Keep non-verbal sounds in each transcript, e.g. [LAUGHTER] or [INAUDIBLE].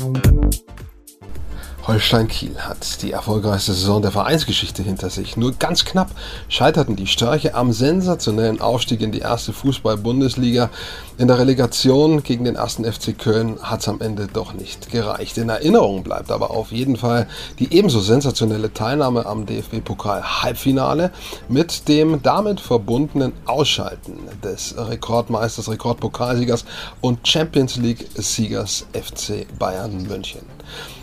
Thank you. Holstein Kiel hat die erfolgreichste Saison der Vereinsgeschichte hinter sich. Nur ganz knapp scheiterten die Störche am sensationellen Aufstieg in die erste Fußball-Bundesliga. In der Relegation gegen den ersten FC Köln hat es am Ende doch nicht gereicht. In Erinnerung bleibt aber auf jeden Fall die ebenso sensationelle Teilnahme am DFB-Pokal-Halbfinale mit dem damit verbundenen Ausschalten des Rekordmeisters, Rekordpokalsiegers und Champions League-Siegers FC Bayern München.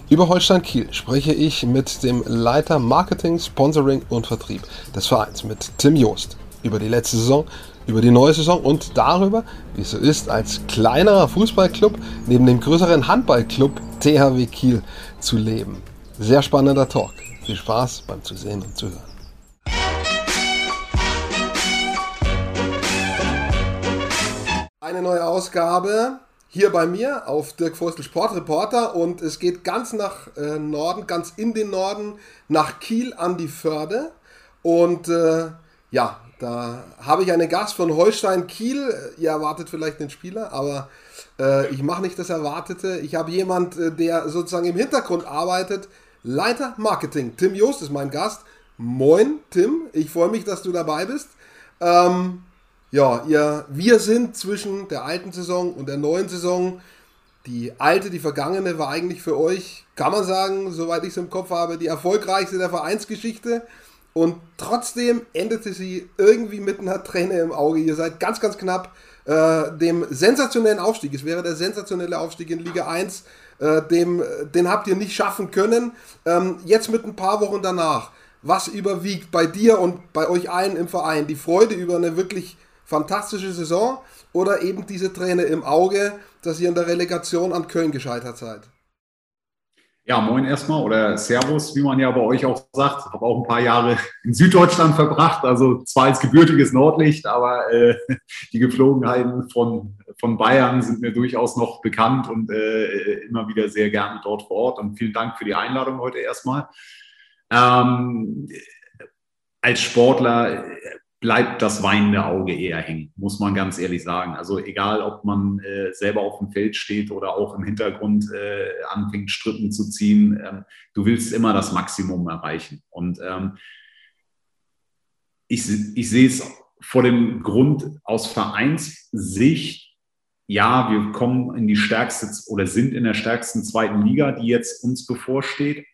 Über Holstein Kiel spreche ich mit dem Leiter Marketing, Sponsoring und Vertrieb des Vereins, mit Tim Joost, über die letzte Saison, über die neue Saison und darüber, wie es so ist, als kleinerer Fußballclub neben dem größeren Handballclub THW Kiel zu leben. Sehr spannender Talk. Viel Spaß beim Zusehen und Zuhören. Eine neue Ausgabe hier bei mir auf Dirk Forstel Sportreporter und es geht ganz nach äh, Norden, ganz in den Norden, nach Kiel an die Förde. Und äh, ja, da habe ich einen Gast von Holstein Kiel. Ihr erwartet vielleicht den Spieler, aber äh, ich mache nicht das Erwartete. Ich habe jemand, äh, der sozusagen im Hintergrund arbeitet. Leiter Marketing. Tim Joost ist mein Gast. Moin, Tim. Ich freue mich, dass du dabei bist. Ähm, ja, ihr, wir sind zwischen der alten Saison und der neuen Saison. Die alte, die vergangene war eigentlich für euch, kann man sagen, soweit ich es im Kopf habe, die erfolgreichste der Vereinsgeschichte. Und trotzdem endete sie irgendwie mit einer Träne im Auge. Ihr seid ganz, ganz knapp äh, dem sensationellen Aufstieg. Es wäre der sensationelle Aufstieg in Liga 1. Äh, dem, den habt ihr nicht schaffen können. Ähm, jetzt mit ein paar Wochen danach. Was überwiegt bei dir und bei euch allen im Verein? Die Freude über eine wirklich fantastische Saison oder eben diese Träne im Auge, dass ihr in der Relegation an Köln gescheitert seid? Ja, moin erstmal oder Servus, wie man ja bei euch auch sagt. Habe auch ein paar Jahre in Süddeutschland verbracht, also zwar als gebürtiges Nordlicht, aber äh, [LAUGHS] die Geflogenheiten von, von Bayern sind mir durchaus noch bekannt und äh, immer wieder sehr gerne dort vor Ort. Und vielen Dank für die Einladung heute erstmal. Ähm, als Sportler bleibt das weinende Auge eher hängen, muss man ganz ehrlich sagen. Also egal, ob man äh, selber auf dem Feld steht oder auch im Hintergrund äh, anfängt, Strippen zu ziehen, ähm, du willst immer das Maximum erreichen. Und ähm, ich, ich sehe es vor dem Grund aus Vereinssicht, ja, wir kommen in die stärkste oder sind in der stärksten zweiten Liga, die jetzt uns bevorsteht.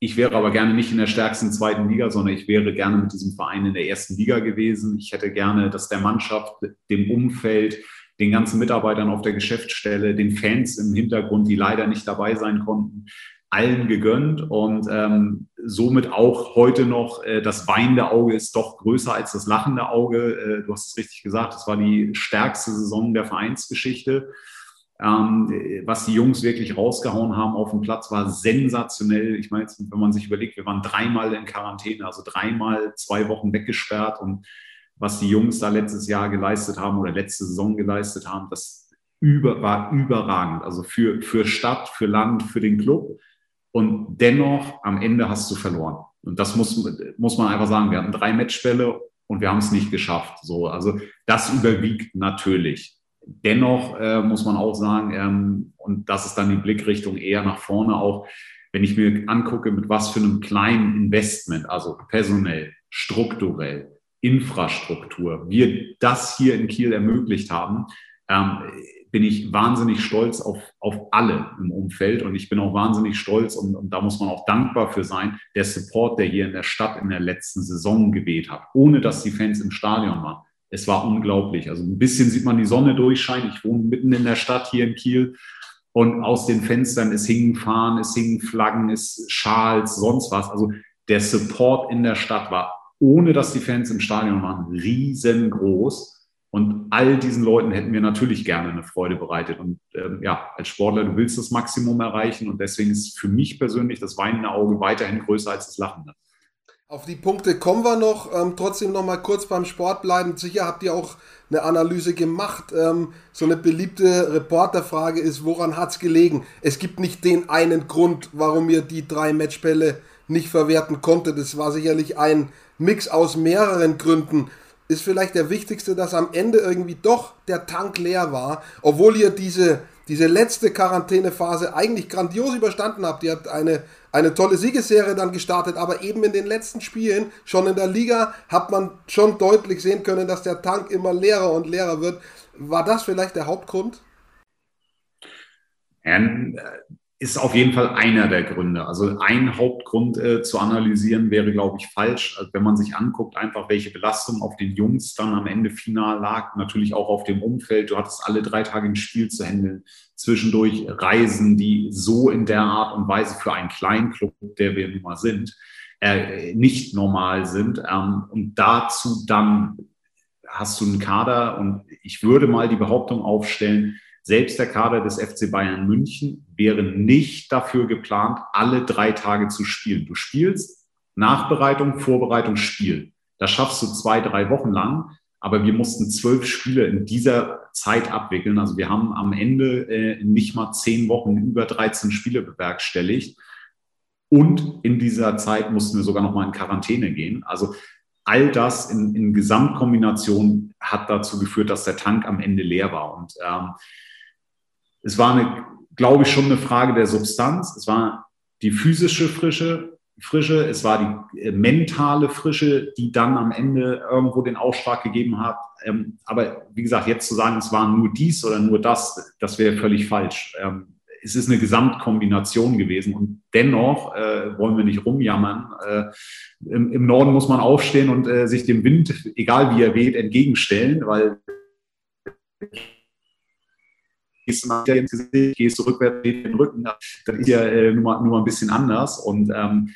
Ich wäre aber gerne nicht in der stärksten zweiten Liga, sondern ich wäre gerne mit diesem Verein in der ersten Liga gewesen. Ich hätte gerne, dass der Mannschaft, dem Umfeld, den ganzen Mitarbeitern auf der Geschäftsstelle, den Fans im Hintergrund, die leider nicht dabei sein konnten, allen gegönnt und ähm, somit auch heute noch äh, das weinende Auge ist doch größer als das lachende Auge. Äh, du hast es richtig gesagt, das war die stärkste Saison der Vereinsgeschichte. Ähm, was die Jungs wirklich rausgehauen haben auf dem Platz, war sensationell. Ich meine, wenn man sich überlegt, wir waren dreimal in Quarantäne, also dreimal zwei Wochen weggesperrt und was die Jungs da letztes Jahr geleistet haben oder letzte Saison geleistet haben, das über, war überragend. Also für, für Stadt, für Land, für den Club. Und dennoch, am Ende hast du verloren. Und das muss, muss man einfach sagen. Wir hatten drei Matchbälle und wir haben es nicht geschafft. So, also das überwiegt natürlich. Dennoch äh, muss man auch sagen, ähm, und das ist dann die Blickrichtung eher nach vorne auch, wenn ich mir angucke, mit was für einem kleinen Investment, also personell, strukturell, Infrastruktur, wir das hier in Kiel ermöglicht haben, ähm, bin ich wahnsinnig stolz auf, auf alle im Umfeld und ich bin auch wahnsinnig stolz und, und da muss man auch dankbar für sein, der Support, der hier in der Stadt in der letzten Saison geweht hat, ohne dass die Fans im Stadion waren es war unglaublich. Also ein bisschen sieht man die Sonne durchscheinen. Ich wohne mitten in der Stadt hier in Kiel. Und aus den Fenstern, es hingen Fahnen, es hingen Flaggen, es Schals, sonst was. Also der Support in der Stadt war, ohne dass die Fans im Stadion waren, riesengroß. Und all diesen Leuten hätten wir natürlich gerne eine Freude bereitet. Und ähm, ja, als Sportler, du willst das Maximum erreichen. Und deswegen ist für mich persönlich das weinende Auge weiterhin größer als das lachende. Auf die Punkte kommen wir noch. Ähm, trotzdem noch mal kurz beim Sport bleiben. Sicher habt ihr auch eine Analyse gemacht. Ähm, so eine beliebte Reporterfrage ist, woran hat es gelegen? Es gibt nicht den einen Grund, warum ihr die drei Matchbälle nicht verwerten konntet. Das war sicherlich ein Mix aus mehreren Gründen. Ist vielleicht der wichtigste, dass am Ende irgendwie doch der Tank leer war, obwohl ihr diese diese letzte Quarantänephase eigentlich grandios überstanden habt. Ihr habt eine, eine tolle Siegesserie dann gestartet, aber eben in den letzten Spielen, schon in der Liga, hat man schon deutlich sehen können, dass der Tank immer leerer und leerer wird. War das vielleicht der Hauptgrund? Ja, ist auf jeden Fall einer der Gründe. Also ein Hauptgrund äh, zu analysieren wäre, glaube ich, falsch. Also wenn man sich anguckt, einfach welche Belastung auf den Jungs dann am Ende final lag, natürlich auch auf dem Umfeld. Du hattest alle drei Tage ein Spiel zu handeln, zwischendurch Reisen, die so in der Art und Weise für einen kleinen Club, der wir nun mal sind, äh, nicht normal sind. Ähm, und dazu dann hast du einen Kader und ich würde mal die Behauptung aufstellen, selbst der Kader des FC Bayern München wäre nicht dafür geplant, alle drei Tage zu spielen. Du spielst Nachbereitung, Vorbereitung, Spiel. Das schaffst du zwei, drei Wochen lang. Aber wir mussten zwölf Spiele in dieser Zeit abwickeln. Also wir haben am Ende äh, nicht mal zehn Wochen über 13 Spiele bewerkstelligt. Und in dieser Zeit mussten wir sogar noch mal in Quarantäne gehen. Also all das in, in Gesamtkombination hat dazu geführt, dass der Tank am Ende leer war. Und ähm, es war eine, glaube ich, schon eine Frage der Substanz. Es war die physische Frische, Frische, es war die äh, mentale Frische, die dann am Ende irgendwo den Ausschlag gegeben hat. Ähm, aber wie gesagt, jetzt zu sagen, es war nur dies oder nur das, das wäre völlig falsch. Ähm, es ist eine Gesamtkombination gewesen und dennoch äh, wollen wir nicht rumjammern. Äh, im, Norden muss man aufstehen und sich dem Wind, egal wie er weht, entgegenstellen, weil gehst du mal wieder ins Gesicht, gehst du rückwärts in den Rücken. Das ist ja äh, nur, mal, nur mal ein bisschen anders. Und ähm,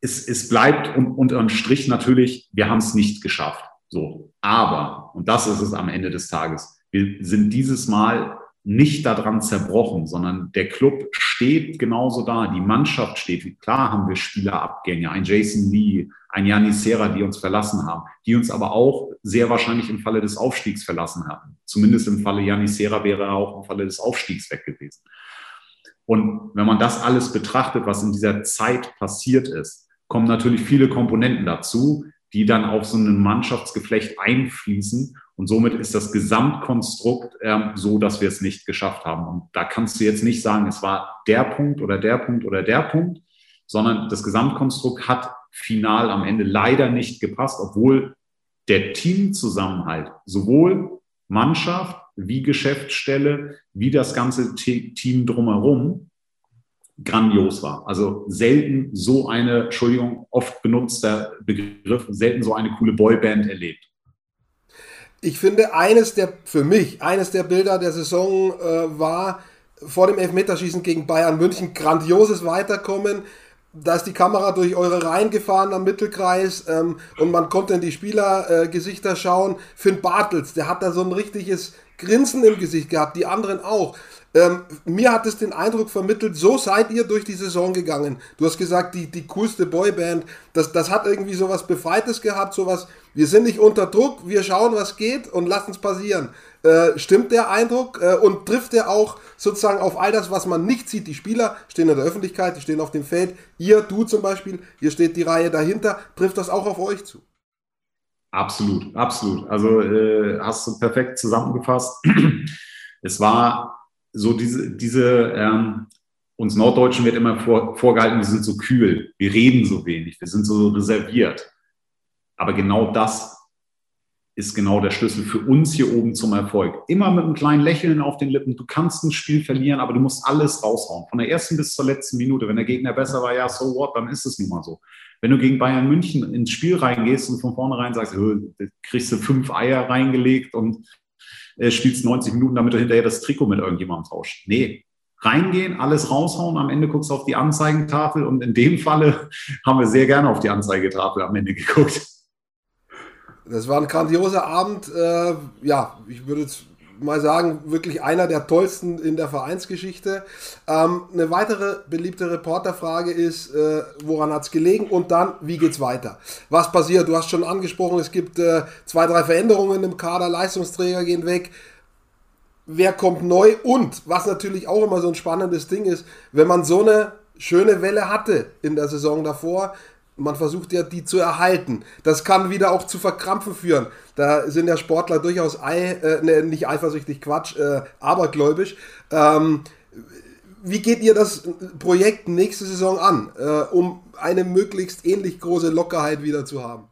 es, es bleibt un, unter einem Strich natürlich, wir haben es nicht geschafft. So. Aber, und das ist es am Ende des Tages, wir sind dieses Mal nicht daran zerbrochen, sondern der Club steht genauso da, die Mannschaft steht. Klar haben wir Spielerabgänge, ein Jason Lee, ein Janis Serra, die uns verlassen haben, die uns aber auch sehr wahrscheinlich im Falle des Aufstiegs verlassen hatten. Zumindest im Falle Janis Serra wäre er auch im Falle des Aufstiegs weg gewesen. Und wenn man das alles betrachtet, was in dieser Zeit passiert ist, kommen natürlich viele Komponenten dazu, die dann auf so ein Mannschaftsgeflecht einfließen. Und somit ist das Gesamtkonstrukt ähm, so, dass wir es nicht geschafft haben. Und da kannst du jetzt nicht sagen, es war der Punkt oder der Punkt oder der Punkt, sondern das Gesamtkonstrukt hat final am Ende leider nicht gepasst, obwohl der Teamzusammenhalt sowohl Mannschaft wie Geschäftsstelle, wie das ganze Team drumherum grandios war. Also selten so eine, Entschuldigung, oft benutzter Begriff, selten so eine coole Boyband erlebt. Ich finde, eines der, für mich, eines der Bilder der Saison äh, war vor dem Elfmeterschießen gegen Bayern München grandioses Weiterkommen. Da ist die Kamera durch eure Reihen gefahren am Mittelkreis ähm, und man konnte in die Spielergesichter äh, schauen. Finn Bartels, der hat da so ein richtiges Grinsen im Gesicht gehabt, die anderen auch. Ähm, mir hat es den Eindruck vermittelt, so seid ihr durch die Saison gegangen. Du hast gesagt, die, die coolste Boyband, das, das hat irgendwie sowas Befreites gehabt, sowas, wir sind nicht unter Druck, wir schauen, was geht und lassen es passieren. Äh, stimmt der Eindruck äh, und trifft er auch sozusagen auf all das, was man nicht sieht? Die Spieler stehen in der Öffentlichkeit, die stehen auf dem Feld, ihr, du zum Beispiel, hier steht die Reihe dahinter, trifft das auch auf euch zu? Absolut, absolut. Also äh, hast du perfekt zusammengefasst. [CLEARS THROAT] Es war so diese, diese ähm, uns Norddeutschen wird immer vor, vorgehalten, wir sind so kühl, wir reden so wenig, wir sind so reserviert. Aber genau das ist genau der Schlüssel für uns hier oben zum Erfolg. Immer mit einem kleinen Lächeln auf den Lippen. Du kannst ein Spiel verlieren, aber du musst alles raushauen. Von der ersten bis zur letzten Minute. Wenn der Gegner besser war, ja, so what, dann ist es nun mal so. Wenn du gegen Bayern München ins Spiel reingehst und von vornherein sagst, kriegst du fünf Eier reingelegt und äh, spielst 90 Minuten, damit du hinterher das Trikot mit irgendjemandem tauscht. Nee, reingehen, alles raushauen, am Ende guckst du auf die Anzeigentafel und in dem Falle [LAUGHS] haben wir sehr gerne auf die Anzeigetafel am Ende geguckt. Das war ein grandioser Abend. Äh, ja, ich würde jetzt mal sagen, wirklich einer der tollsten in der Vereinsgeschichte. Ähm, eine weitere beliebte Reporterfrage ist, äh, woran hat es gelegen und dann, wie geht's weiter? Was passiert? Du hast schon angesprochen, es gibt äh, zwei, drei Veränderungen im Kader, Leistungsträger gehen weg. Wer kommt neu? Und was natürlich auch immer so ein spannendes Ding ist, wenn man so eine schöne Welle hatte in der Saison davor, man versucht ja, die zu erhalten. Das kann wieder auch zu Verkrampfen führen. Da sind ja Sportler durchaus ei, äh, ne, nicht eifersüchtig, Quatsch, äh, abergläubisch. Ähm, wie geht ihr das Projekt nächste Saison an, äh, um eine möglichst ähnlich große Lockerheit wieder zu haben?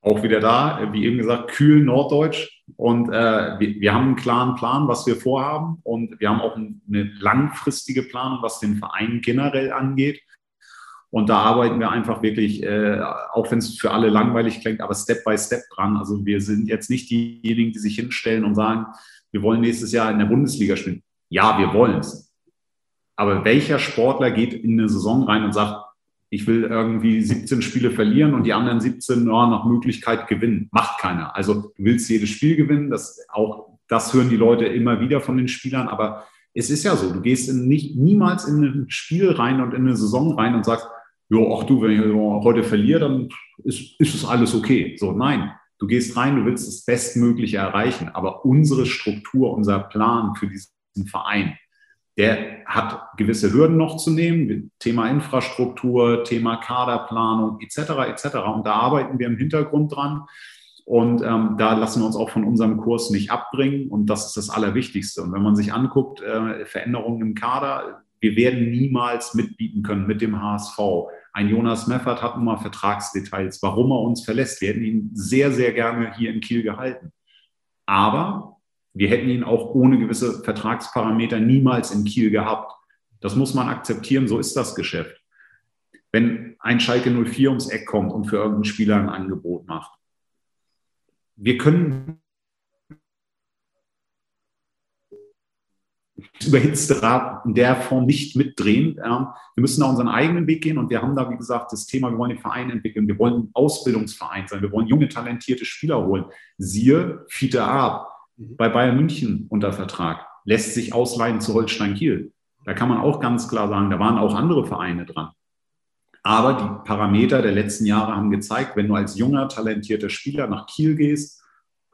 Auch wieder da, wie eben gesagt, kühl norddeutsch. Und äh, wir, wir, haben einen klaren Plan, was wir vorhaben. Und wir haben auch eine langfristige Planung, was den Verein generell angeht. Und da arbeiten wir einfach wirklich, äh, auch wenn es für alle langweilig klingt, aber Step by Step dran. Also wir sind jetzt nicht diejenigen, die sich hinstellen und sagen, wir wollen nächstes Jahr in der Bundesliga spielen. Ja, wir wollen es. Aber welcher Sportler geht in eine Saison rein und sagt, ich will irgendwie 17 Spiele verlieren und die anderen 17 ja, nach Möglichkeit gewinnen. Macht keiner. Also du willst jedes Spiel gewinnen. Das, auch das hören die Leute immer wieder von den Spielern. Aber es ist ja so, du gehst in nicht, niemals in ein Spiel rein und in eine Saison rein und sagst, ja, ach du, wenn ich heute verliere, dann ist, ist es alles okay. So, nein, du gehst rein, du willst das Bestmögliche erreichen. Aber unsere Struktur, unser Plan für diesen Verein, der hat gewisse Hürden noch zu nehmen, Thema Infrastruktur, Thema Kaderplanung etc. etc. Und da arbeiten wir im Hintergrund dran. Und ähm, da lassen wir uns auch von unserem Kurs nicht abbringen. Und das ist das Allerwichtigste. Und wenn man sich anguckt, äh, Veränderungen im Kader, wir werden niemals mitbieten können mit dem HSV. Ein Jonas Meffert hat nun mal Vertragsdetails, warum er uns verlässt. Wir hätten ihn sehr, sehr gerne hier in Kiel gehalten. Aber wir hätten ihn auch ohne gewisse Vertragsparameter niemals in Kiel gehabt. Das muss man akzeptieren, so ist das Geschäft. Wenn ein Schalke 04 ums Eck kommt und für irgendeinen Spieler ein Angebot macht, wir können überhitzte Rad in der Form nicht mitdrehen. Wir müssen da unseren eigenen Weg gehen und wir haben da, wie gesagt, das Thema, wir wollen den Verein entwickeln, wir wollen ein Ausbildungsverein sein, wir wollen junge, talentierte Spieler holen. Siehe Fiete Ab mhm. bei Bayern München unter Vertrag, lässt sich ausleihen zu Holstein Kiel. Da kann man auch ganz klar sagen, da waren auch andere Vereine dran. Aber die Parameter der letzten Jahre haben gezeigt, wenn du als junger, talentierter Spieler nach Kiel gehst,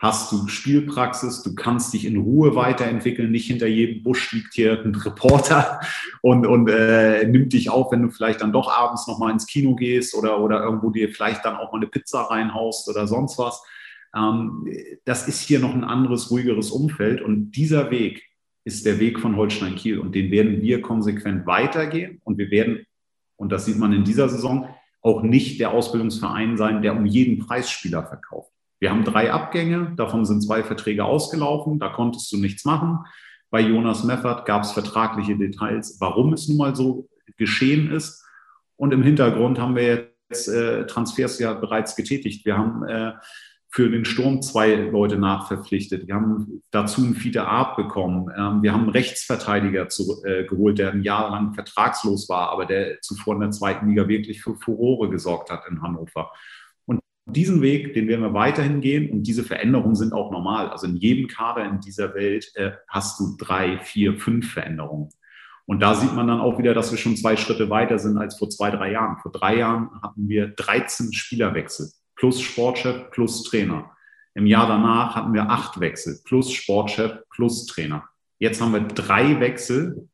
hast du Spielpraxis, du kannst dich in Ruhe weiterentwickeln, nicht hinter jedem Busch liegt hier ein Reporter und, und äh, nimmt dich auf, wenn du vielleicht dann doch abends nochmal ins Kino gehst oder, oder irgendwo dir vielleicht dann auch mal eine Pizza reinhaust oder sonst was. Ähm, das ist hier noch ein anderes, ruhigeres Umfeld und dieser Weg ist der Weg von Holstein Kiel und den werden wir konsequent weitergehen und wir werden, und das sieht man in dieser Saison, auch nicht der Ausbildungsverein sein, der um jeden Preisspieler verkauft. Wir haben drei Abgänge, davon sind zwei Verträge ausgelaufen, da konntest du nichts machen. Bei Jonas Meffert gab es vertragliche Details, warum es nun mal so geschehen ist. Und im Hintergrund haben wir jetzt äh, Transfers ja bereits getätigt. Wir haben äh, für den Sturm zwei Leute nachverpflichtet. Wir haben dazu einen Fiete Art bekommen. Ähm, wir haben einen Rechtsverteidiger zu, äh, geholt, der ein Jahr lang vertragslos war, aber der zuvor in der zweiten Liga wirklich für Furore gesorgt hat in Hannover diesen Weg, den werden wir weiterhin gehen und diese Veränderungen sind auch normal. Also in jedem Kader in dieser Welt äh, hast du drei, vier, fünf Veränderungen. Und da sieht man dann auch wieder, dass wir schon zwei Schritte weiter sind als vor zwei, drei Jahren. Vor drei Jahren hatten wir 13 Spielerwechsel plus Sportchef plus Trainer. Im Jahr danach hatten wir acht Wechsel plus Sportchef plus Trainer. Jetzt haben wir drei Wechsel,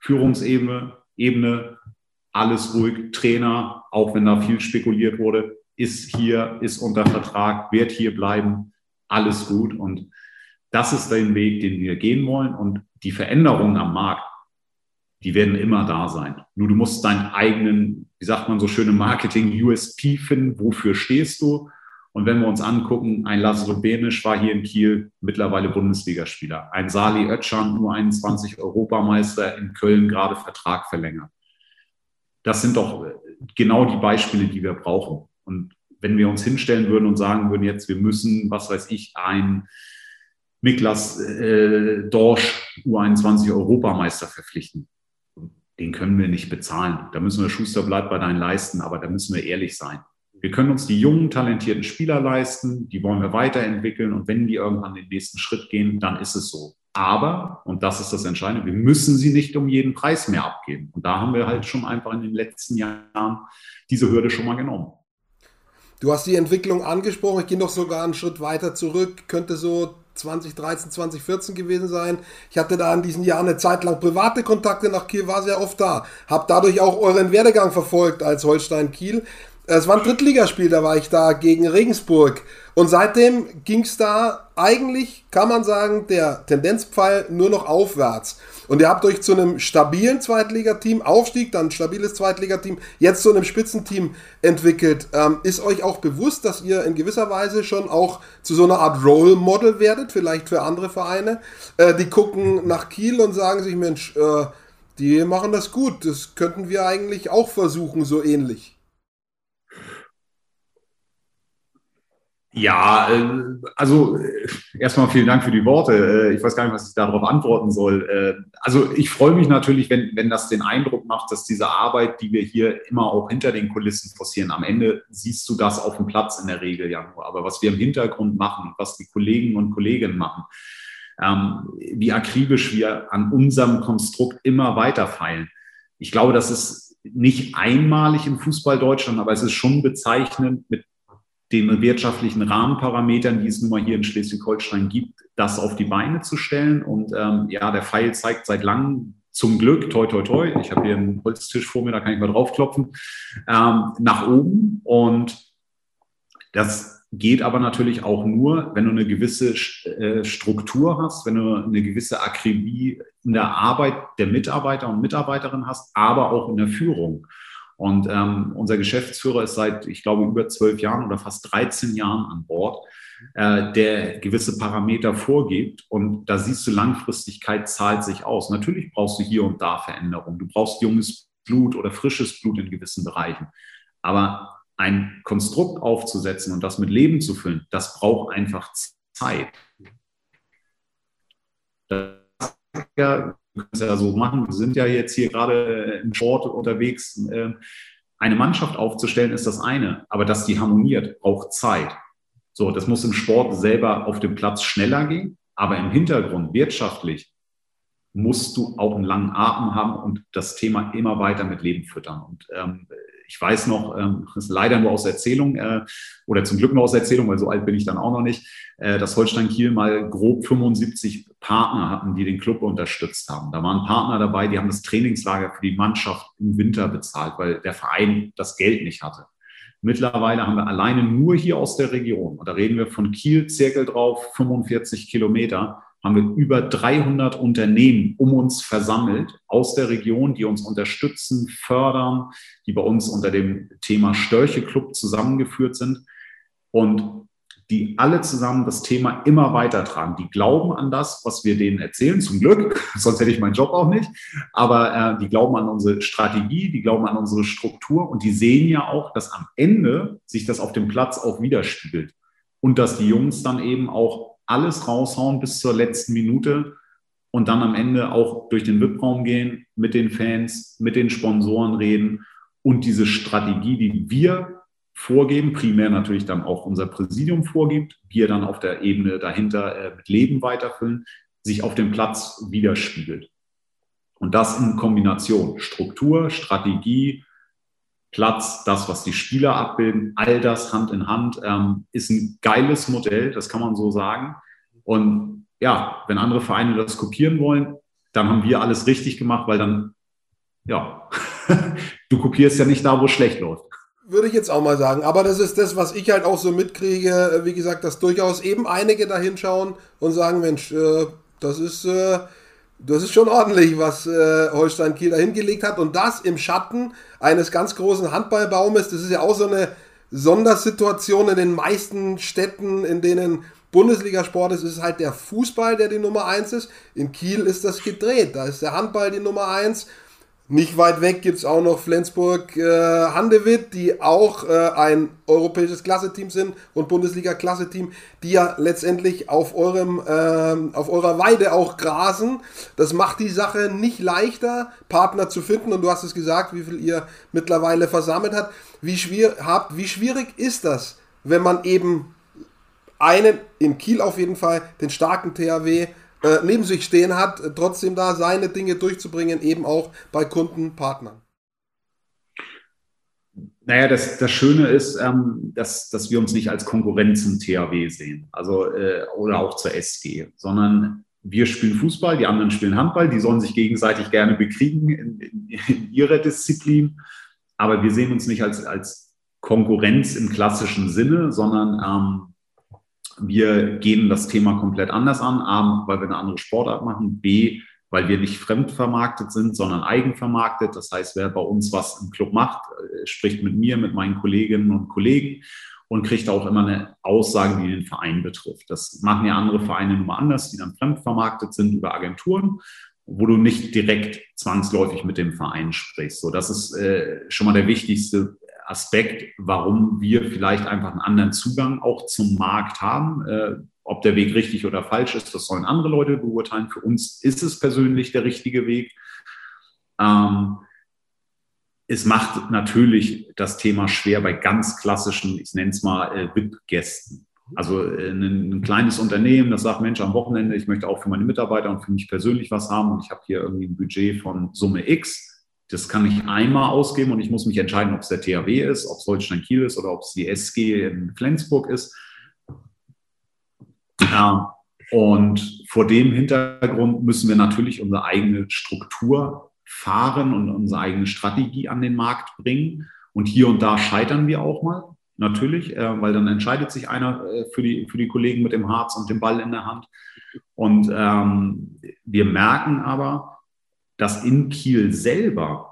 Führungsebene, Ebene, alles ruhig, Trainer, auch wenn da viel spekuliert wurde, ist hier, ist unter Vertrag, wird hier bleiben, alles gut. Und das ist der Weg, den wir gehen wollen. Und die Veränderungen am Markt, die werden immer da sein. Nur du musst deinen eigenen, wie sagt man so schön im Marketing, USP finden, wofür stehst du. Und wenn wir uns angucken, ein Laszlo Benisch war hier in Kiel mittlerweile Bundesligaspieler. Ein Sali Özcan, nur 21 Europameister in Köln, gerade Vertrag verlängert. Das sind doch genau die Beispiele, die wir brauchen. Und wenn wir uns hinstellen würden und sagen würden, jetzt wir müssen, was weiß ich, ein Miklas äh, Dorsch U21 Europameister verpflichten. Den können wir nicht bezahlen. Da müssen wir Schuster bleibt bei deinen Leisten, aber da müssen wir ehrlich sein. Wir können uns die jungen, talentierten Spieler leisten, die wollen wir weiterentwickeln und wenn die irgendwann den nächsten Schritt gehen, dann ist es so. Aber, und das ist das Entscheidende, wir müssen sie nicht um jeden Preis mehr abgeben. Und da haben wir halt schon einfach in den letzten Jahren diese Hürde schon mal genommen. Du hast die Entwicklung angesprochen, ich gehe noch sogar einen Schritt weiter zurück, könnte so 2013, 2014 gewesen sein. Ich hatte da in diesen Jahren eine Zeit lang private Kontakte nach Kiel, war sehr oft da. Hab dadurch auch euren Werdegang verfolgt als Holstein Kiel. Es war ein Drittligaspiel, da war ich da gegen Regensburg. Und seitdem ging es da eigentlich, kann man sagen, der Tendenzpfeil nur noch aufwärts. Und ihr habt euch zu einem stabilen Zweitligateam, Aufstieg, dann stabiles Zweitligateam, jetzt zu einem Spitzenteam entwickelt. Ähm, ist euch auch bewusst, dass ihr in gewisser Weise schon auch zu so einer Art Role Model werdet, vielleicht für andere Vereine? Äh, die gucken nach Kiel und sagen sich, Mensch, äh, die machen das gut, das könnten wir eigentlich auch versuchen, so ähnlich. Ja, äh, also äh, erstmal vielen Dank für die Worte. Äh, ich weiß gar nicht, was ich darauf antworten soll. Also ich freue mich natürlich, wenn, wenn das den Eindruck macht, dass diese Arbeit, die wir hier immer auch hinter den Kulissen forcieren, am Ende siehst du das auf dem Platz in der Regel ja nur. Aber was wir im Hintergrund machen, was die Kollegen und Kolleginnen machen, ähm, wie akribisch wir an unserem Konstrukt immer weiter feilen. Ich glaube, das ist nicht einmalig im Fußball Deutschland, aber es ist schon bezeichnend, mit den wirtschaftlichen Rahmenparametern, die es nun mal hier in Schleswig-Holstein gibt, das auf die Beine zu stellen. Und ähm, ja, der Pfeil zeigt seit langem zum Glück, toi, toi, toi, ich habe hier einen Holztisch vor mir, da kann ich mal draufklopfen, ähm, nach oben. Und das geht aber natürlich auch nur, wenn du eine gewisse äh, Struktur hast, wenn du eine gewisse Akribie in der Arbeit der Mitarbeiter und Mitarbeiterinnen hast, aber auch in der Führung. Und ähm, unser Geschäftsführer ist seit, ich glaube, über zwölf Jahren oder fast 13 Jahren an Bord, äh, der gewisse Parameter vorgibt. Und da siehst du, Langfristigkeit zahlt sich aus. Natürlich brauchst du hier und da Veränderungen. Du brauchst junges Blut oder frisches Blut in gewissen Bereichen. Aber ein Konstrukt aufzusetzen und das mit Leben zu füllen, das braucht einfach Zeit. Das ja, können es ja so machen, wir sind ja jetzt hier gerade im Sport unterwegs. Ähm, eine Mannschaft aufzustellen ist das eine, aber dass die harmoniert, braucht Zeit. So, das muss im Sport selber auf dem Platz schneller gehen, aber im Hintergrund wirtschaftlich musst du auch einen langen Atem haben und das Thema immer weiter mit Leben füttern. Und ähm, ich weiß noch, ähm, das ist leider nur aus Erzählung äh, oder zum Glück nur aus Erzählung, weil so alt bin ich dann auch noch nicht, äh, dass Holstein Kiel mal grob 75 Partner hatten, die den Club unterstützt haben. Da waren Partner dabei, die haben das Trainingslager für die Mannschaft im Winter bezahlt, weil der Verein das Geld nicht hatte. Mittlerweile haben wir alleine nur hier aus der Region, und da reden wir von Kiel, Zirkel drauf, 45 Kilometer, haben wir über 300 Unternehmen um uns versammelt aus der Region, die uns unterstützen, fördern, die bei uns unter dem Thema Störche Club zusammengeführt sind und die alle zusammen das Thema immer weitertragen. Die glauben an das, was wir denen erzählen, zum Glück, [LAUGHS] sonst hätte ich meinen Job auch nicht, aber äh, die glauben an unsere Strategie, die glauben an unsere Struktur und die sehen ja auch, dass am Ende sich das auf dem Platz auch widerspiegelt und dass die Jungs dann eben auch alles raushauen bis zur letzten Minute und dann am Ende auch durch den VIP-Raum gehen, mit den Fans, mit den Sponsoren reden und diese Strategie, die wir vorgeben, primär natürlich dann auch unser Präsidium vorgibt, wir dann auf der Ebene dahinter äh, mit Leben weiterfüllen, sich auf dem Platz widerspiegelt. Und das in Kombination Struktur, Strategie, Platz, das, was die Spieler abbilden, all das Hand in Hand, ähm, ist ein geiles Modell, das kann man so sagen. Und ja, wenn andere Vereine das kopieren wollen, dann haben wir alles richtig gemacht, weil dann, ja, [LAUGHS] du kopierst ja nicht da, wo es schlecht läuft. Würde ich jetzt auch mal sagen. Aber das ist das, was ich halt auch so mitkriege. Wie gesagt, dass durchaus eben einige da hinschauen und sagen, Mensch, äh, das ist äh, das ist schon ordentlich, was äh, Holstein Kiel da hingelegt hat. Und das im Schatten eines ganz großen Handballbaumes. Das ist ja auch so eine Sondersituation in den meisten Städten, in denen Bundesligasport ist, ist halt der Fußball, der die Nummer 1 ist. In Kiel ist das gedreht. Da ist der Handball die Nummer 1 nicht weit weg gibt es auch noch Flensburg-Handewitt, äh, die auch äh, ein europäisches Klasseteam sind und Bundesliga-Klasseteam, die ja letztendlich auf, eurem, äh, auf eurer Weide auch grasen. Das macht die Sache nicht leichter, Partner zu finden. Und du hast es gesagt, wie viel ihr mittlerweile versammelt habt. Wie, schwier habt. wie schwierig ist das, wenn man eben einen, in Kiel auf jeden Fall, den starken THW, äh, neben sich stehen hat, äh, trotzdem da seine Dinge durchzubringen, eben auch bei Kunden, Partnern. Naja, das, das Schöne ist, ähm, dass, dass wir uns nicht als Konkurrenz zum THW sehen, also äh, oder auch zur SG, sondern wir spielen Fußball, die anderen spielen Handball, die sollen sich gegenseitig gerne bekriegen in, in, in ihrer Disziplin, aber wir sehen uns nicht als, als Konkurrenz im klassischen Sinne, sondern ähm, wir gehen das Thema komplett anders an, A, weil wir eine andere Sportart machen, B, weil wir nicht fremdvermarktet sind, sondern eigenvermarktet. Das heißt, wer bei uns was im Club macht, äh, spricht mit mir, mit meinen Kolleginnen und Kollegen und kriegt auch immer eine Aussage, die den Verein betrifft. Das machen ja andere Vereine mal anders, die dann fremdvermarktet sind über Agenturen, wo du nicht direkt zwangsläufig mit dem Verein sprichst. So, das ist äh, schon mal der wichtigste Aspekt, warum wir vielleicht einfach einen anderen Zugang auch zum Markt haben. Äh, ob der Weg richtig oder falsch ist, das sollen andere Leute beurteilen. Für uns ist es persönlich der richtige Weg. Ähm, es macht natürlich das Thema schwer bei ganz klassischen, ich nenne es mal äh, VIP-Gästen. Also äh, ein, ein, kleines Unternehmen, das sagt, Mensch, am Wochenende, ich möchte auch für meine Mitarbeiter und für mich persönlich was haben und ich habe hier irgendwie ein Budget von Summe X. Das kann ich einmal ausgeben und ich muss mich entscheiden, ob es der THW ist, ob es Holstein Kiel ist oder ob es die SG in Flensburg ist. Ja, und vor dem Hintergrund müssen wir natürlich unsere eigene Struktur fahren und unsere eigene Strategie an den Markt bringen. Und hier und da scheitern wir auch mal, natürlich, äh, weil dann entscheidet sich einer äh, für, die, für die Kollegen mit dem Harz und dem Ball in der Hand. Und ähm, wir merken aber, dass in Kiel selber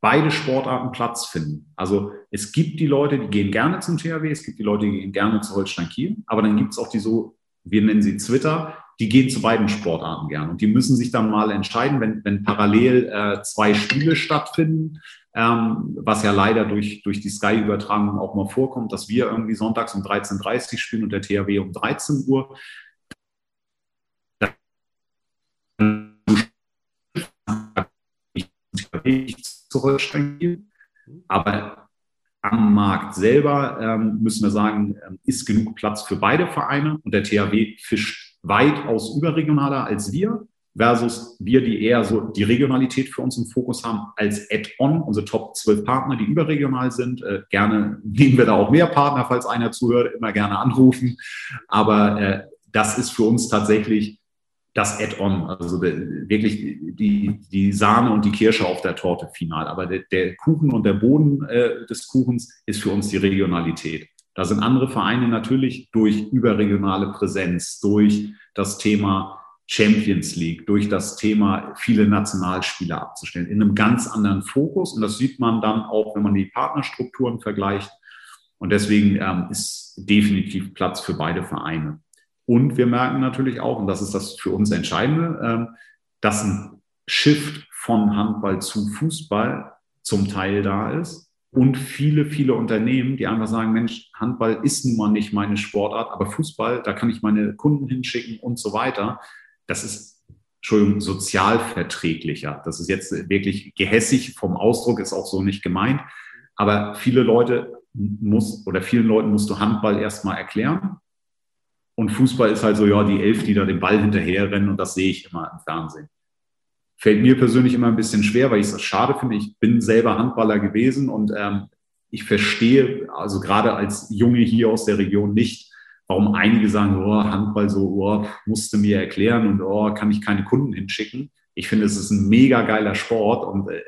beide Sportarten Platz finden. Also es gibt die Leute, die gehen gerne zum THW, es gibt die Leute, die gehen gerne zu Holstein Kiel, aber dann gibt es auch die so wir nennen sie Twitter, die gehen zu beiden Sportarten gern. Und die müssen sich dann mal entscheiden, wenn, wenn parallel äh, zwei Spiele stattfinden, ähm, was ja leider durch, durch die Sky-Übertragung auch mal vorkommt, dass wir irgendwie sonntags um 13.30 Uhr spielen und der THW um 13 Uhr. Zurückstellen. Aber am Markt selber ähm, müssen wir sagen, ähm, ist genug Platz für beide Vereine und der THW fischt weitaus überregionaler als wir versus wir, die eher so die Regionalität für uns im Fokus haben, als Add-on, unsere Top 12 Partner, die überregional sind. Äh, gerne nehmen wir da auch mehr Partner, falls einer zuhört, immer gerne anrufen. Aber äh, das ist für uns tatsächlich das Add-on, also wirklich die, die Sahne und die Kirsche auf der Torte final. Aber der, der Kuchen und der Boden äh, des Kuchens ist für uns die Regionalität. Da sind andere Vereine natürlich durch überregionale Präsenz, durch das Thema Champions League, durch das Thema viele Nationalspieler abzustellen, in einem ganz anderen Fokus. Und das sieht man dann auch, wenn man die Partnerstrukturen vergleicht. Und deswegen ähm, ist definitiv Platz für beide Vereine. Und wir merken natürlich auch, und das ist das für uns Entscheidende, ähm, dass ein Shift von Handball zu Fußball zum Teil da ist. Und viele, viele Unternehmen, die einfach sagen, Mensch, Handball ist nun mal nicht meine Sportart, aber Fußball, da kann ich meine Kunden hinschicken und so weiter. Das ist, Entschuldigung, sozialverträglicher. Das ist jetzt wirklich gehässig vom Ausdruck, ist auch so nicht gemeint. Aber viele Leute muss, oder vielen Leuten musst du Handball erstmal erklären. Und Fußball ist halt so, ja, die Elf, die da den Ball hinterherrennen und das sehe ich immer im Fernsehen. Fällt mir persönlich immer ein bisschen schwer, weil ich es schade finde. Ich bin selber Handballer gewesen und ähm, ich verstehe, also gerade als Junge hier aus der Region nicht, warum einige sagen, oh, Handball so, oh, musste mir erklären und oh, kann ich keine Kunden hinschicken. Ich finde, es ist ein mega geiler Sport und äh,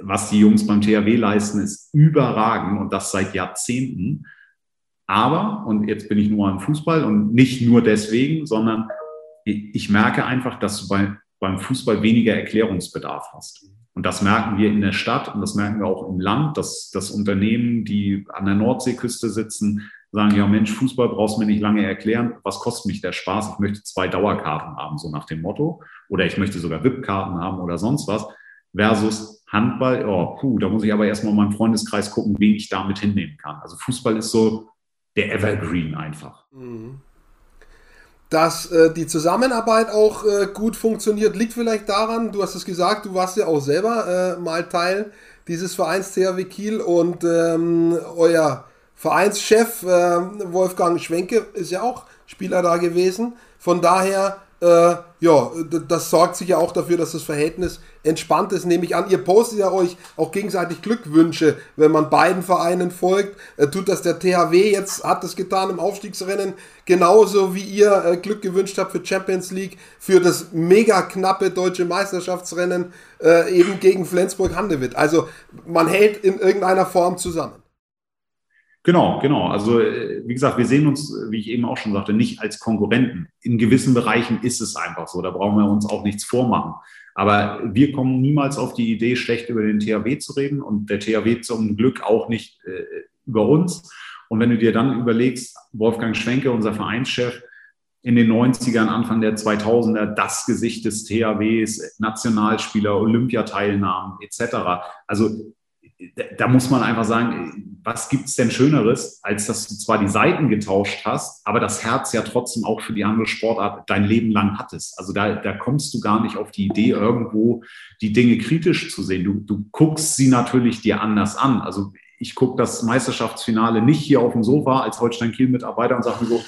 was die Jungs beim THW leisten, ist überragend und das seit Jahrzehnten. Aber, und jetzt bin ich nur am Fußball und nicht nur deswegen, sondern ich merke einfach, dass du bei, beim Fußball weniger Erklärungsbedarf hast. Und das merken wir in der Stadt und das merken wir auch im Land, dass, dass Unternehmen, die an der Nordseeküste sitzen, sagen, ja Mensch, Fußball brauchst du mir nicht lange erklären, was kostet mich der Spaß? Ich möchte zwei Dauerkarten haben, so nach dem Motto. Oder ich möchte sogar VIP-Karten haben oder sonst was. Versus Handball, oh, puh, da muss ich aber erstmal in meinem Freundeskreis gucken, wen ich damit hinnehmen kann. Also Fußball ist so der Evergreen einfach. Mhm. Dass äh, die Zusammenarbeit auch äh, gut funktioniert, liegt vielleicht daran, du hast es gesagt, du warst ja auch selber äh, mal Teil dieses Vereins THW Kiel und ähm, euer Vereinschef ähm, Wolfgang Schwenke ist ja auch Spieler da gewesen. Von daher äh, ja, das sorgt sicher auch dafür, dass das Verhältnis entspannt ist, nehme ich an. Ihr postet ja euch auch gegenseitig Glückwünsche, wenn man beiden Vereinen folgt. Äh, tut das der THW jetzt, hat das getan im Aufstiegsrennen, genauso wie ihr äh, Glück gewünscht habt für Champions League, für das mega knappe deutsche Meisterschaftsrennen äh, eben gegen Flensburg-Handewitt. Also man hält in irgendeiner Form zusammen. Genau, genau. Also äh, wie gesagt, wir sehen uns, wie ich eben auch schon sagte, nicht als Konkurrenten. In gewissen Bereichen ist es einfach so. Da brauchen wir uns auch nichts vormachen. Aber wir kommen niemals auf die Idee, schlecht über den THW zu reden und der THW zum Glück auch nicht äh, über uns. Und wenn du dir dann überlegst, Wolfgang Schwenke, unser Vereinschef, in den 90ern, Anfang der 2000er, das Gesicht des THWs, Nationalspieler, Olympiateilnahmen etc. Also da muss man einfach sagen, was gibt es denn Schöneres, als dass du zwar die Seiten getauscht hast, aber das Herz ja trotzdem auch für die andere Sportart dein Leben lang hattest. Also da, da kommst du gar nicht auf die Idee, irgendwo die Dinge kritisch zu sehen. Du, du guckst sie natürlich dir anders an. Also ich gucke das Meisterschaftsfinale nicht hier auf dem Sofa als Holstein-Kiel-Mitarbeiter und sage mir so,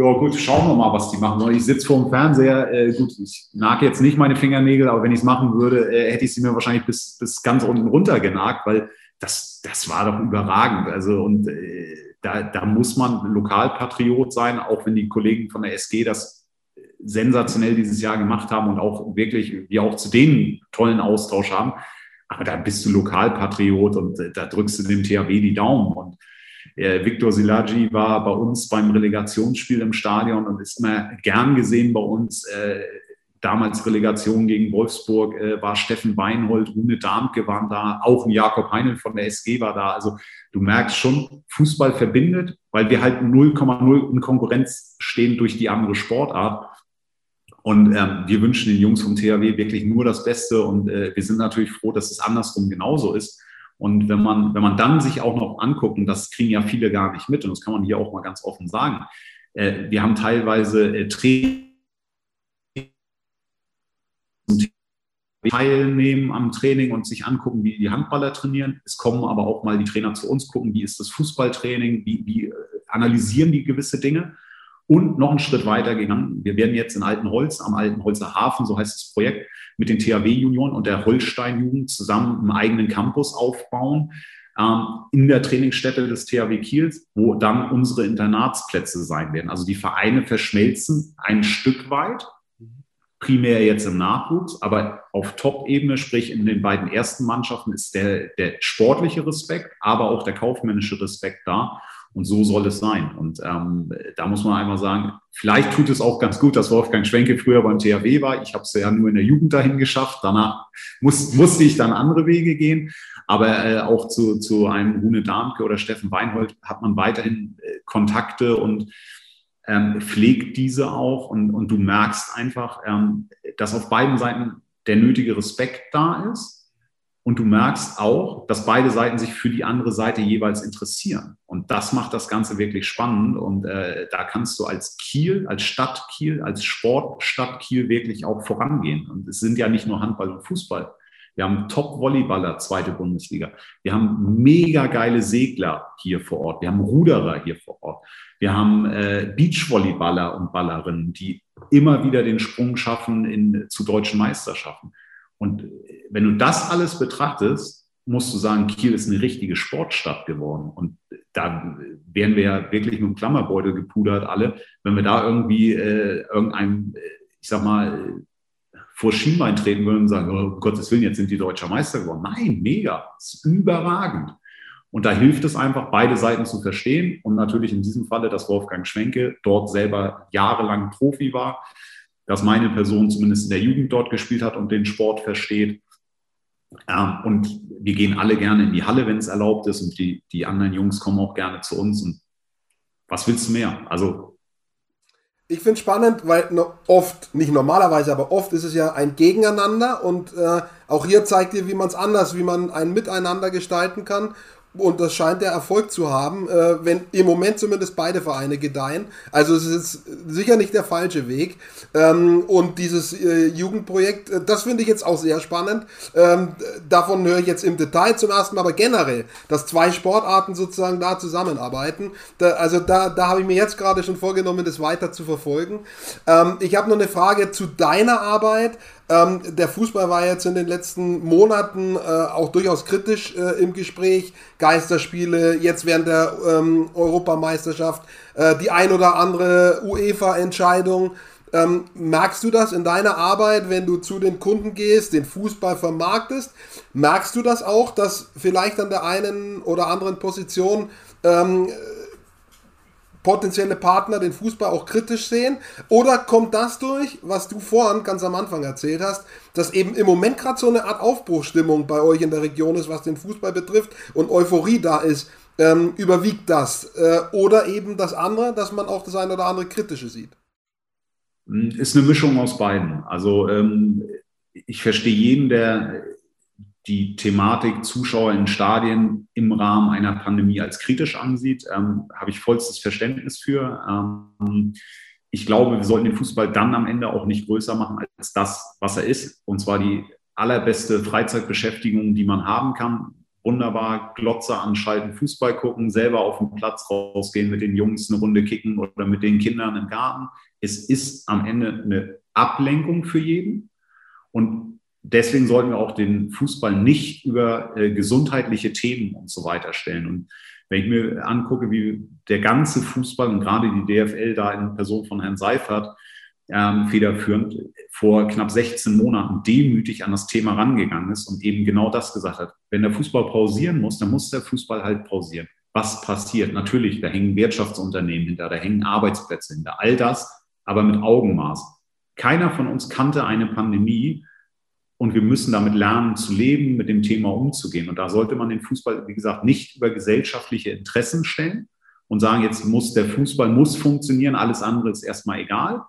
ja gut, schauen wir mal, was die machen. Ich sitze vor dem Fernseher, äh, gut, ich nage jetzt nicht meine Fingernägel, aber wenn ich es machen würde, äh, hätte ich sie mir wahrscheinlich bis, bis ganz unten runter genagt, weil das, das war doch überragend. Also und äh, da, da muss man Lokalpatriot sein, auch wenn die Kollegen von der SG das sensationell dieses Jahr gemacht haben und auch wirklich, wir auch zu denen tollen Austausch haben. Aber da bist du Lokalpatriot und äh, da drückst du dem THW die Daumen. Und äh, Victor Silagi war bei uns beim Relegationsspiel im Stadion und ist immer gern gesehen bei uns. Äh, damals Relegation gegen Wolfsburg äh, war Steffen Weinhold, Rune Darmke waren da, auch ein Jakob Heinel von der SG war da. Also du merkst schon, Fußball verbindet, weil wir halt 0,0 in Konkurrenz stehen durch die andere Sportart. Und ähm, wir wünschen den Jungs vom THW wirklich nur das Beste und äh, wir sind natürlich froh, dass es andersrum genauso ist. Und wenn man, wenn man dann sich auch noch anguckt, und das kriegen ja viele gar nicht mit, und das kann man hier auch mal ganz offen sagen, äh, wir haben teilweise äh, teilnehmen am Training und sich angucken, wie die Handballer trainieren. Es kommen aber auch mal die Trainer zu uns gucken, wie ist das Fußballtraining, wie, wie äh, analysieren die gewisse Dinge. Und noch einen Schritt weiter gegangen. Wir werden jetzt in Altenholz, am Altenholzer Hafen, so heißt das Projekt, mit den THW-Junioren und der Holstein-Jugend zusammen einen eigenen Campus aufbauen ähm, in der Trainingsstätte des THW Kiels, wo dann unsere Internatsplätze sein werden. Also die Vereine verschmelzen ein Stück weit, primär jetzt im Nachwuchs, aber auf Top-Ebene, sprich in den beiden ersten Mannschaften, ist der, der sportliche Respekt, aber auch der kaufmännische Respekt da. Und so soll es sein. Und ähm, da muss man einmal sagen, vielleicht tut es auch ganz gut, dass Wolfgang Schwenke früher beim THW war. Ich habe es ja nur in der Jugend dahin geschafft. Danach muss, musste ich dann andere Wege gehen. Aber äh, auch zu, zu einem Rune Darmke oder Steffen Weinhold hat man weiterhin äh, Kontakte und ähm, pflegt diese auch. Und, und du merkst einfach, ähm, dass auf beiden Seiten der nötige Respekt da ist und du merkst auch, dass beide Seiten sich für die andere Seite jeweils interessieren. Und das macht das Ganze wirklich spannend. Und äh, da kannst du als Kiel, als Stadt Kiel, als Sportstadt Kiel wirklich auch vorangehen. Und es sind ja nicht nur Handball und Fußball. Wir haben Top-Volleyballer, zweite Bundesliga. Wir haben mega geile Segler hier vor Ort. Wir haben Ruderer hier vor Ort. Wir haben äh, Beachvolleyballer und Ballerinnen, die immer wieder den Sprung schaffen in, zu deutschen Meisterschaften. Und wenn du das alles betrachtest, musst du sagen, Kiel ist eine richtige Sportstadt geworden. Und da wären wir ja wirklich mit dem Klammerbeutel gepudert, alle, wenn wir da irgendwie äh, irgendeinem, ich sag mal, vor Schienbein treten würden und sagen, oh, um Gottes Willen, jetzt sind die deutscher Meister geworden. Nein, mega, ist überragend. Und da hilft es einfach, beide Seiten zu verstehen. Und natürlich in diesem Falle, dass Wolfgang Schwenke dort selber jahrelang Profi war, dass meine Person zumindest in der Jugend dort gespielt hat und den Sport versteht. Ähm, und wir gehen alle gerne in die Halle, wenn es erlaubt ist. Und die, die anderen Jungs kommen auch gerne zu uns. Und was willst du mehr? Also. Ich finde es spannend, weil oft, nicht normalerweise, aber oft ist es ja ein Gegeneinander und äh, auch hier zeigt ihr, wie man es anders, wie man ein Miteinander gestalten kann. Und das scheint der Erfolg zu haben, äh, wenn im Moment zumindest beide Vereine gedeihen. Also es ist sicher nicht der falsche Weg. Ähm, und dieses äh, Jugendprojekt, äh, das finde ich jetzt auch sehr spannend. Ähm, davon höre ich jetzt im Detail zum ersten Mal, aber generell, dass zwei Sportarten sozusagen da zusammenarbeiten. Da, also da, da habe ich mir jetzt gerade schon vorgenommen, das weiter zu verfolgen. Ähm, ich habe noch eine Frage zu deiner Arbeit. Ähm, der Fußball war jetzt in den letzten Monaten äh, auch durchaus kritisch äh, im Gespräch. Geisterspiele, jetzt während der ähm, Europameisterschaft, äh, die ein oder andere UEFA-Entscheidung. Ähm, merkst du das in deiner Arbeit, wenn du zu den Kunden gehst, den Fußball vermarktest? Merkst du das auch, dass vielleicht an der einen oder anderen Position ähm, potenzielle Partner den Fußball auch kritisch sehen? Oder kommt das durch, was du vorhin ganz am Anfang erzählt hast, dass eben im Moment gerade so eine Art Aufbruchstimmung bei euch in der Region ist, was den Fußball betrifft und Euphorie da ist? Ähm, überwiegt das? Äh, oder eben das andere, dass man auch das eine oder andere Kritische sieht? Ist eine Mischung aus beiden. Also ähm, ich verstehe jeden, der die Thematik Zuschauer in Stadien im Rahmen einer Pandemie als kritisch ansieht, ähm, habe ich vollstes Verständnis für. Ähm, ich glaube, wir sollten den Fußball dann am Ende auch nicht größer machen als das, was er ist. Und zwar die allerbeste Freizeitbeschäftigung, die man haben kann. Wunderbar Glotzer anschalten, Fußball gucken, selber auf den Platz rausgehen, mit den Jungs eine Runde kicken oder mit den Kindern im Garten. Es ist am Ende eine Ablenkung für jeden. Und deswegen sollten wir auch den Fußball nicht über äh, gesundheitliche Themen und so weiter stellen. Und wenn ich mir angucke, wie der ganze Fußball und gerade die DFL da in Person von Herrn Seifert ähm, federführend vor knapp 16 Monaten demütig an das Thema rangegangen ist und eben genau das gesagt hat. Wenn der Fußball pausieren muss, dann muss der Fußball halt pausieren. Was passiert? Natürlich, da hängen Wirtschaftsunternehmen hinter, da hängen Arbeitsplätze hinter, all das, aber mit Augenmaß. Keiner von uns kannte eine Pandemie, und wir müssen damit lernen zu leben, mit dem Thema umzugehen. Und da sollte man den Fußball, wie gesagt, nicht über gesellschaftliche Interessen stellen und sagen, jetzt muss der Fußball muss funktionieren, alles andere ist erstmal egal,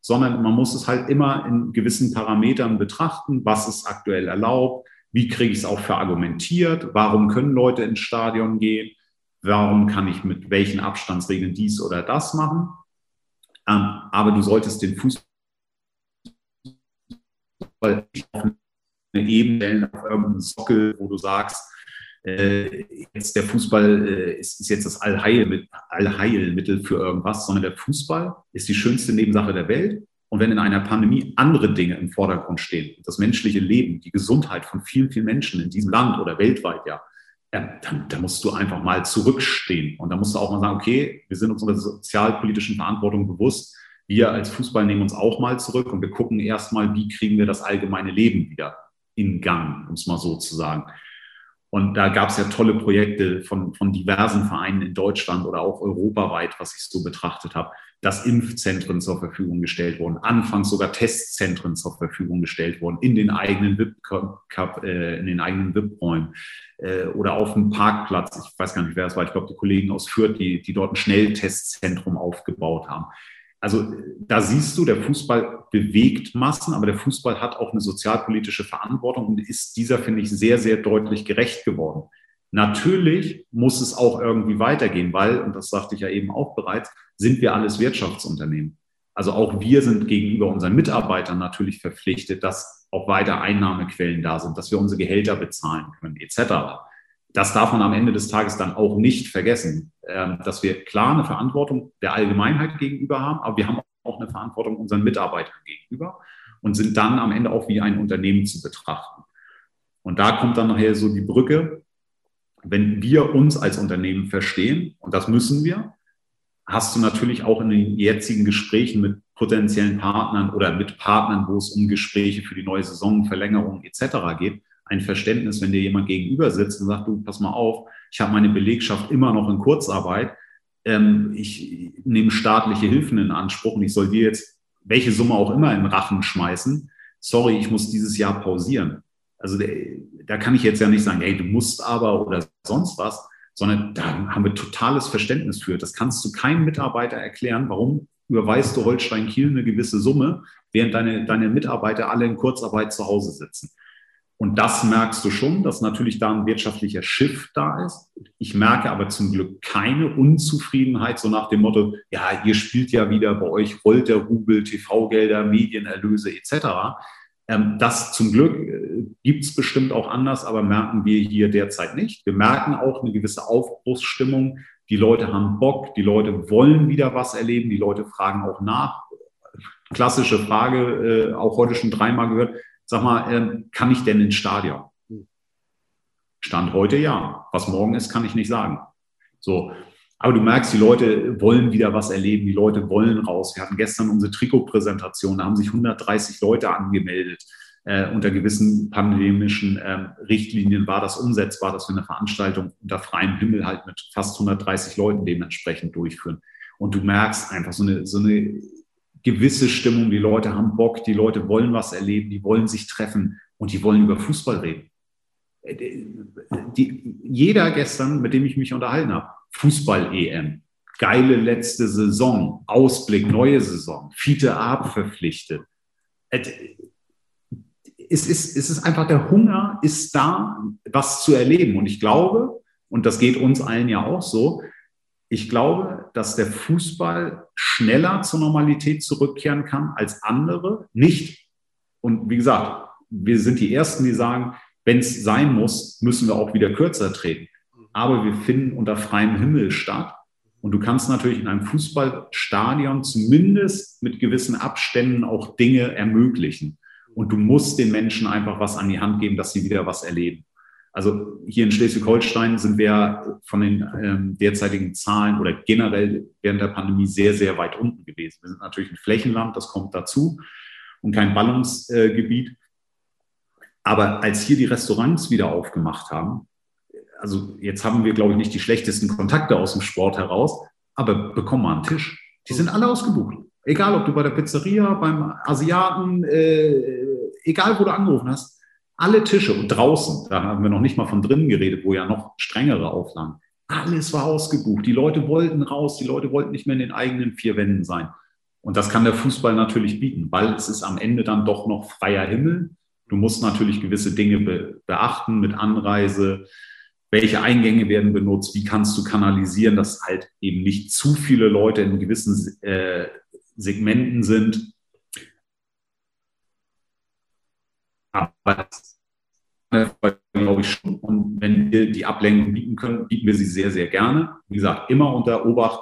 sondern man muss es halt immer in gewissen Parametern betrachten, was ist aktuell erlaubt, wie kriege ich es auch verargumentiert, warum können Leute ins Stadion gehen, warum kann ich mit welchen Abstandsregeln dies oder das machen. Ähm, aber du solltest den Fußball auf eine Ebene auf irgendeinen Sockel, wo du sagst, äh, jetzt der Fußball äh, ist, ist, jetzt das Allheilmittel, Allheilmittel für irgendwas, sondern der Fußball ist die schönste Nebensache der Welt. Und wenn in einer Pandemie andere Dinge im Vordergrund stehen, das menschliche Leben, die Gesundheit von vielen, vielen Menschen in diesem Land oder weltweit, ja, dann, dann musst du einfach mal zurückstehen. Und dann musst du auch mal sagen, okay, wir sind uns unserer sozialpolitischen Verantwortung bewusst wir als Fußball nehmen uns auch mal zurück und wir gucken erstmal, wie kriegen wir das allgemeine Leben wieder in Gang, um es mal so zu sagen. Und da gab es ja tolle Projekte von, von diversen Vereinen in Deutschland oder auch europaweit, was ich so betrachtet habe, dass Impfzentren zur Verfügung gestellt wurden, anfangs sogar Testzentren zur Verfügung gestellt wurden in den eigenen VIP, äh, VIP-Räumen äh, oder auf dem Parkplatz. Ich weiß gar nicht, wer es war. Ich glaube, die Kollegen aus Fürth, die, die dort ein Schnelltestzentrum aufgebaut haben also da siehst du, der Fußball bewegt Massen, aber der Fußball hat auch eine sozialpolitische Verantwortung und ist dieser, finde ich, sehr, sehr deutlich gerecht geworden. Natürlich muss es auch irgendwie weitergehen, weil, und das sagte ich ja eben auch bereits, sind wir alles Wirtschaftsunternehmen. Also auch wir sind gegenüber unseren Mitarbeitern natürlich verpflichtet, dass auch weiter Einnahmequellen da sind, dass wir unsere Gehälter bezahlen können, etc das darf man am Ende des Tages dann auch nicht vergessen, ähm, dass wir klar eine Verantwortung der Allgemeinheit gegenüber haben, aber wir haben auch eine Verantwortung unseren Mitarbeitern gegenüber und sind dann am Ende auch wie ein Unternehmen zu betrachten. Und da kommt dann nachher so die Brücke, wenn wir uns als Unternehmen verstehen, und das müssen wir, hast du natürlich auch in den jetzigen Gesprächen mit potenziellen Partnern oder mit Partnern, wo es um Gespräche für die neue Saison, Verlängerung etc. geht, ein Verständnis, wenn dir jemand gegenüber sitzt und sagt, du, pass mal auf, ich habe meine Belegschaft immer noch in Kurzarbeit, ähm, ich nehme staatliche Hilfen in Anspruch und ich soll dir jetzt welche Summe auch immer in Rachen schmeißen. Sorry, ich muss dieses Jahr pausieren. Also da kann ich jetzt ja nicht sagen, hey, du musst aber oder sonst was, sondern da haben wir totales Verständnis für. Das kannst du keinem Mitarbeiter erklären, warum überweist du Holstein Kiel eine gewisse Summe, während deine, deine Mitarbeiter alle in Kurzarbeit zu Hause sitzen. Und das merkst du schon, dass natürlich da ein wirtschaftlicher Shift da ist. Ich merke aber zum Glück keine Unzufriedenheit, so nach dem Motto, ja, ihr spielt ja wieder bei euch, rollt der Rubel, TV-Gelder, Medienerlöse etc. Ähm, das zum Glück äh, gibt es bestimmt auch anders, aber merken wir hier derzeit nicht. Wir merken auch eine gewisse Aufbruchsstimmung. Die Leute haben Bock, die Leute wollen wieder was erleben, die Leute fragen auch nach. Klassische Frage, äh, auch heute schon dreimal gehört Sag mal, ähm, kann ich denn ins Stadion? Stand heute ja. Was morgen ist, kann ich nicht sagen. So. Aber du merkst, die Leute wollen wieder was erleben, die Leute wollen raus. Wir hatten gestern unsere Trikotpräsentation, da haben sich 130 Leute angemeldet. Äh, unter gewissen pandemischen äh, Richtlinien war das umsetzbar, dass wir eine Veranstaltung unter freiem Himmel halt mit fast 130 Leuten dementsprechend durchführen. Und du merkst einfach so eine, so eine gewisse Stimmung, die Leute haben Bock, die Leute wollen was erleben, die wollen sich treffen und die wollen über Fußball reden. Die, jeder gestern, mit dem ich mich unterhalten habe, Fußball-EM, geile letzte Saison, Ausblick, neue Saison, Fiete Ab verpflichtet. Es ist, es ist einfach der Hunger ist da, was zu erleben. Und ich glaube, und das geht uns allen ja auch so, ich glaube, dass der Fußball schneller zur Normalität zurückkehren kann als andere. Nicht. Und wie gesagt, wir sind die Ersten, die sagen, wenn es sein muss, müssen wir auch wieder kürzer treten. Aber wir finden unter freiem Himmel statt. Und du kannst natürlich in einem Fußballstadion zumindest mit gewissen Abständen auch Dinge ermöglichen. Und du musst den Menschen einfach was an die Hand geben, dass sie wieder was erleben. Also hier in Schleswig-Holstein sind wir von den ähm, derzeitigen Zahlen oder generell während der Pandemie sehr, sehr weit unten gewesen. Wir sind natürlich ein Flächenland, das kommt dazu und kein Ballungsgebiet. Aber als hier die Restaurants wieder aufgemacht haben, also jetzt haben wir, glaube ich, nicht die schlechtesten Kontakte aus dem Sport heraus, aber bekommen wir einen Tisch. Die sind alle ausgebucht. Egal, ob du bei der Pizzeria, beim Asiaten, äh, egal wo du angerufen hast, alle Tische und draußen, da haben wir noch nicht mal von drinnen geredet, wo ja noch strengere Auflagen, alles war ausgebucht. Die Leute wollten raus, die Leute wollten nicht mehr in den eigenen vier Wänden sein. Und das kann der Fußball natürlich bieten, weil es ist am Ende dann doch noch freier Himmel. Du musst natürlich gewisse Dinge be beachten mit Anreise. Welche Eingänge werden benutzt? Wie kannst du kanalisieren, dass halt eben nicht zu viele Leute in gewissen äh, Segmenten sind? Aber glaube ich schon. Und wenn wir die Ablenkung bieten können, bieten wir sie sehr, sehr gerne. Wie gesagt, immer unter Obacht.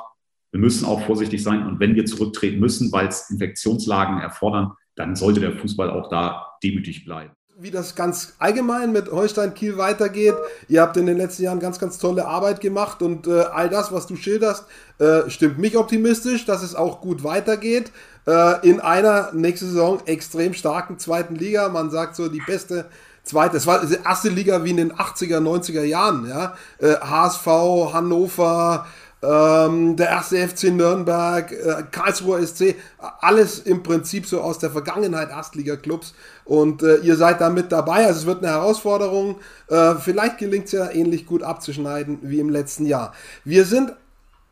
Wir müssen auch vorsichtig sein. Und wenn wir zurücktreten müssen, weil es Infektionslagen erfordern, dann sollte der Fußball auch da demütig bleiben wie das ganz allgemein mit Holstein Kiel weitergeht. Ihr habt in den letzten Jahren ganz, ganz tolle Arbeit gemacht und äh, all das, was du schilderst, äh, stimmt mich optimistisch, dass es auch gut weitergeht. Äh, in einer nächste Saison extrem starken zweiten Liga. Man sagt so die beste zweite, es war die erste Liga wie in den 80er, 90er Jahren. Ja? HSV, äh, Hannover, ähm, der erste FC Nürnberg, äh, Karlsruher SC, alles im Prinzip so aus der Vergangenheit Erstliga-Clubs und äh, ihr seid da mit dabei. Also es wird eine Herausforderung. Äh, vielleicht gelingt es ja ähnlich gut abzuschneiden wie im letzten Jahr. Wir sind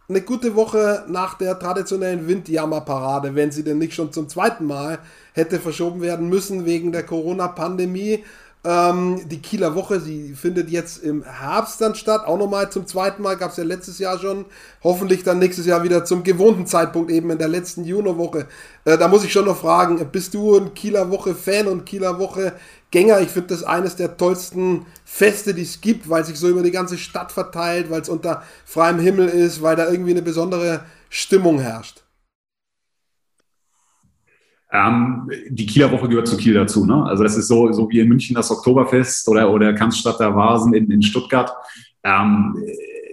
eine gute Woche nach der traditionellen Windjammerparade, wenn sie denn nicht schon zum zweiten Mal hätte verschoben werden müssen wegen der Corona-Pandemie. Ähm, die Kieler Woche, sie findet jetzt im Herbst dann statt. Auch nochmal zum zweiten Mal, gab es ja letztes Jahr schon. Hoffentlich dann nächstes Jahr wieder zum gewohnten Zeitpunkt, eben in der letzten Juno-Woche. Äh, da muss ich schon noch fragen, bist du ein Kieler Woche-Fan und Kieler Woche-Gänger? Ich finde das eines der tollsten Feste, die es gibt, weil sich so über die ganze Stadt verteilt, weil es unter freiem Himmel ist, weil da irgendwie eine besondere Stimmung herrscht. Ähm, die Kieler Woche gehört zu Kiel dazu. Ne? Also das ist so, so wie in München das Oktoberfest oder, oder Kanzstatter Vasen in, in Stuttgart. Ähm,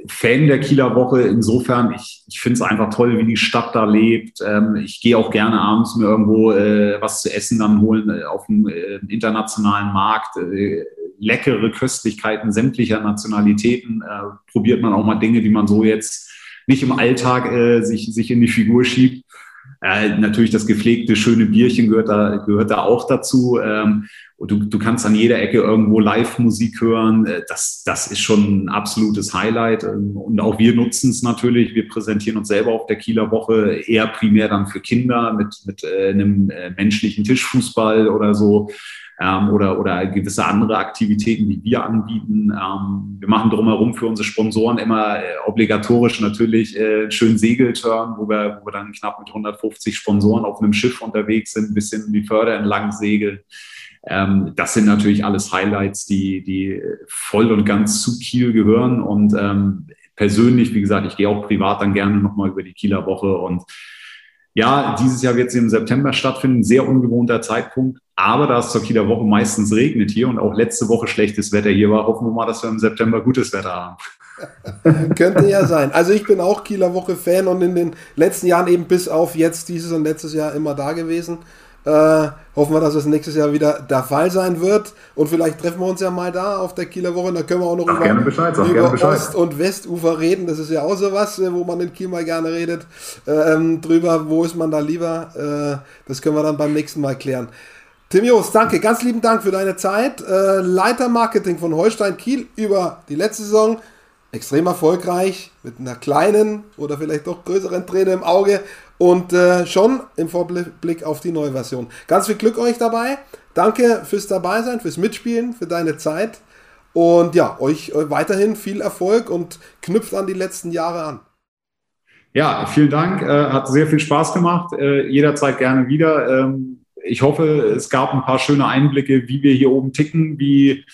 Fan der Kieler Woche insofern, ich, ich finde es einfach toll, wie die Stadt da lebt. Ähm, ich gehe auch gerne abends mir irgendwo äh, was zu essen dann holen äh, auf dem äh, internationalen Markt. Äh, leckere Köstlichkeiten sämtlicher Nationalitäten. Äh, probiert man auch mal Dinge, die man so jetzt nicht im Alltag äh, sich, sich in die Figur schiebt. Äh, natürlich das gepflegte, schöne Bierchen gehört da, gehört da auch dazu. Ähm, und du, du kannst an jeder Ecke irgendwo Live-Musik hören. Äh, das, das ist schon ein absolutes Highlight. Ähm, und auch wir nutzen es natürlich. Wir präsentieren uns selber auf der Kieler Woche eher primär dann für Kinder mit, mit äh, einem äh, menschlichen Tischfußball oder so. Ähm, oder, oder gewisse andere Aktivitäten, die wir anbieten. Ähm, wir machen drumherum für unsere Sponsoren immer äh, obligatorisch natürlich äh, einen schönen Segelturn, wo wir, wo wir dann knapp mit 150 Sponsoren auf einem Schiff unterwegs sind, ein bisschen die Förder entlang segeln. Ähm, das sind natürlich alles Highlights, die, die voll und ganz zu Kiel gehören. Und ähm, persönlich, wie gesagt, ich gehe auch privat dann gerne nochmal über die Kieler Woche. Und ja, dieses Jahr wird sie im September stattfinden, sehr ungewohnter Zeitpunkt. Aber da es zur Kieler Woche meistens regnet hier und auch letzte Woche schlechtes Wetter hier war, hoffen wir mal, dass wir im September gutes Wetter haben. [LAUGHS] Könnte ja sein. Also ich bin auch Kieler Woche Fan und in den letzten Jahren eben bis auf jetzt dieses und letztes Jahr immer da gewesen. Äh, hoffen wir, dass es nächstes Jahr wieder der Fall sein wird. Und vielleicht treffen wir uns ja mal da auf der Kieler Woche. Da können wir auch noch sag über, Bescheid, über Ost- und Westufer reden. Das ist ja auch sowas, äh, wo man in Kiel mal gerne redet. Ähm, drüber, wo ist man da lieber? Äh, das können wir dann beim nächsten Mal klären. Tim Jost, danke, ganz lieben Dank für deine Zeit. Äh, Leiter Marketing von Holstein Kiel über die letzte Saison. Extrem erfolgreich, mit einer kleinen oder vielleicht doch größeren Träne im Auge und äh, schon im Vorblick auf die neue Version. Ganz viel Glück euch dabei. Danke fürs Dabeisein, fürs Mitspielen, für deine Zeit. Und ja, euch äh, weiterhin viel Erfolg und knüpft an die letzten Jahre an. Ja, vielen Dank. Äh, hat sehr viel Spaß gemacht. Äh, jederzeit gerne wieder. Ähm, ich hoffe, es gab ein paar schöne Einblicke, wie wir hier oben ticken, wie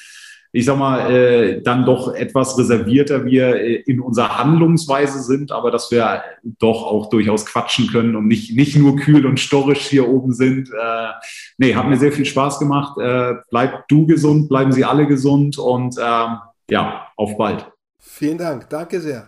ich sag mal, äh, dann doch etwas reservierter wir äh, in unserer Handlungsweise sind, aber dass wir doch auch durchaus quatschen können und nicht, nicht nur kühl und storrisch hier oben sind. Äh, nee, hat mir sehr viel Spaß gemacht. Äh, bleib du gesund, bleiben Sie alle gesund und ähm, ja, auf bald. Vielen Dank, danke sehr.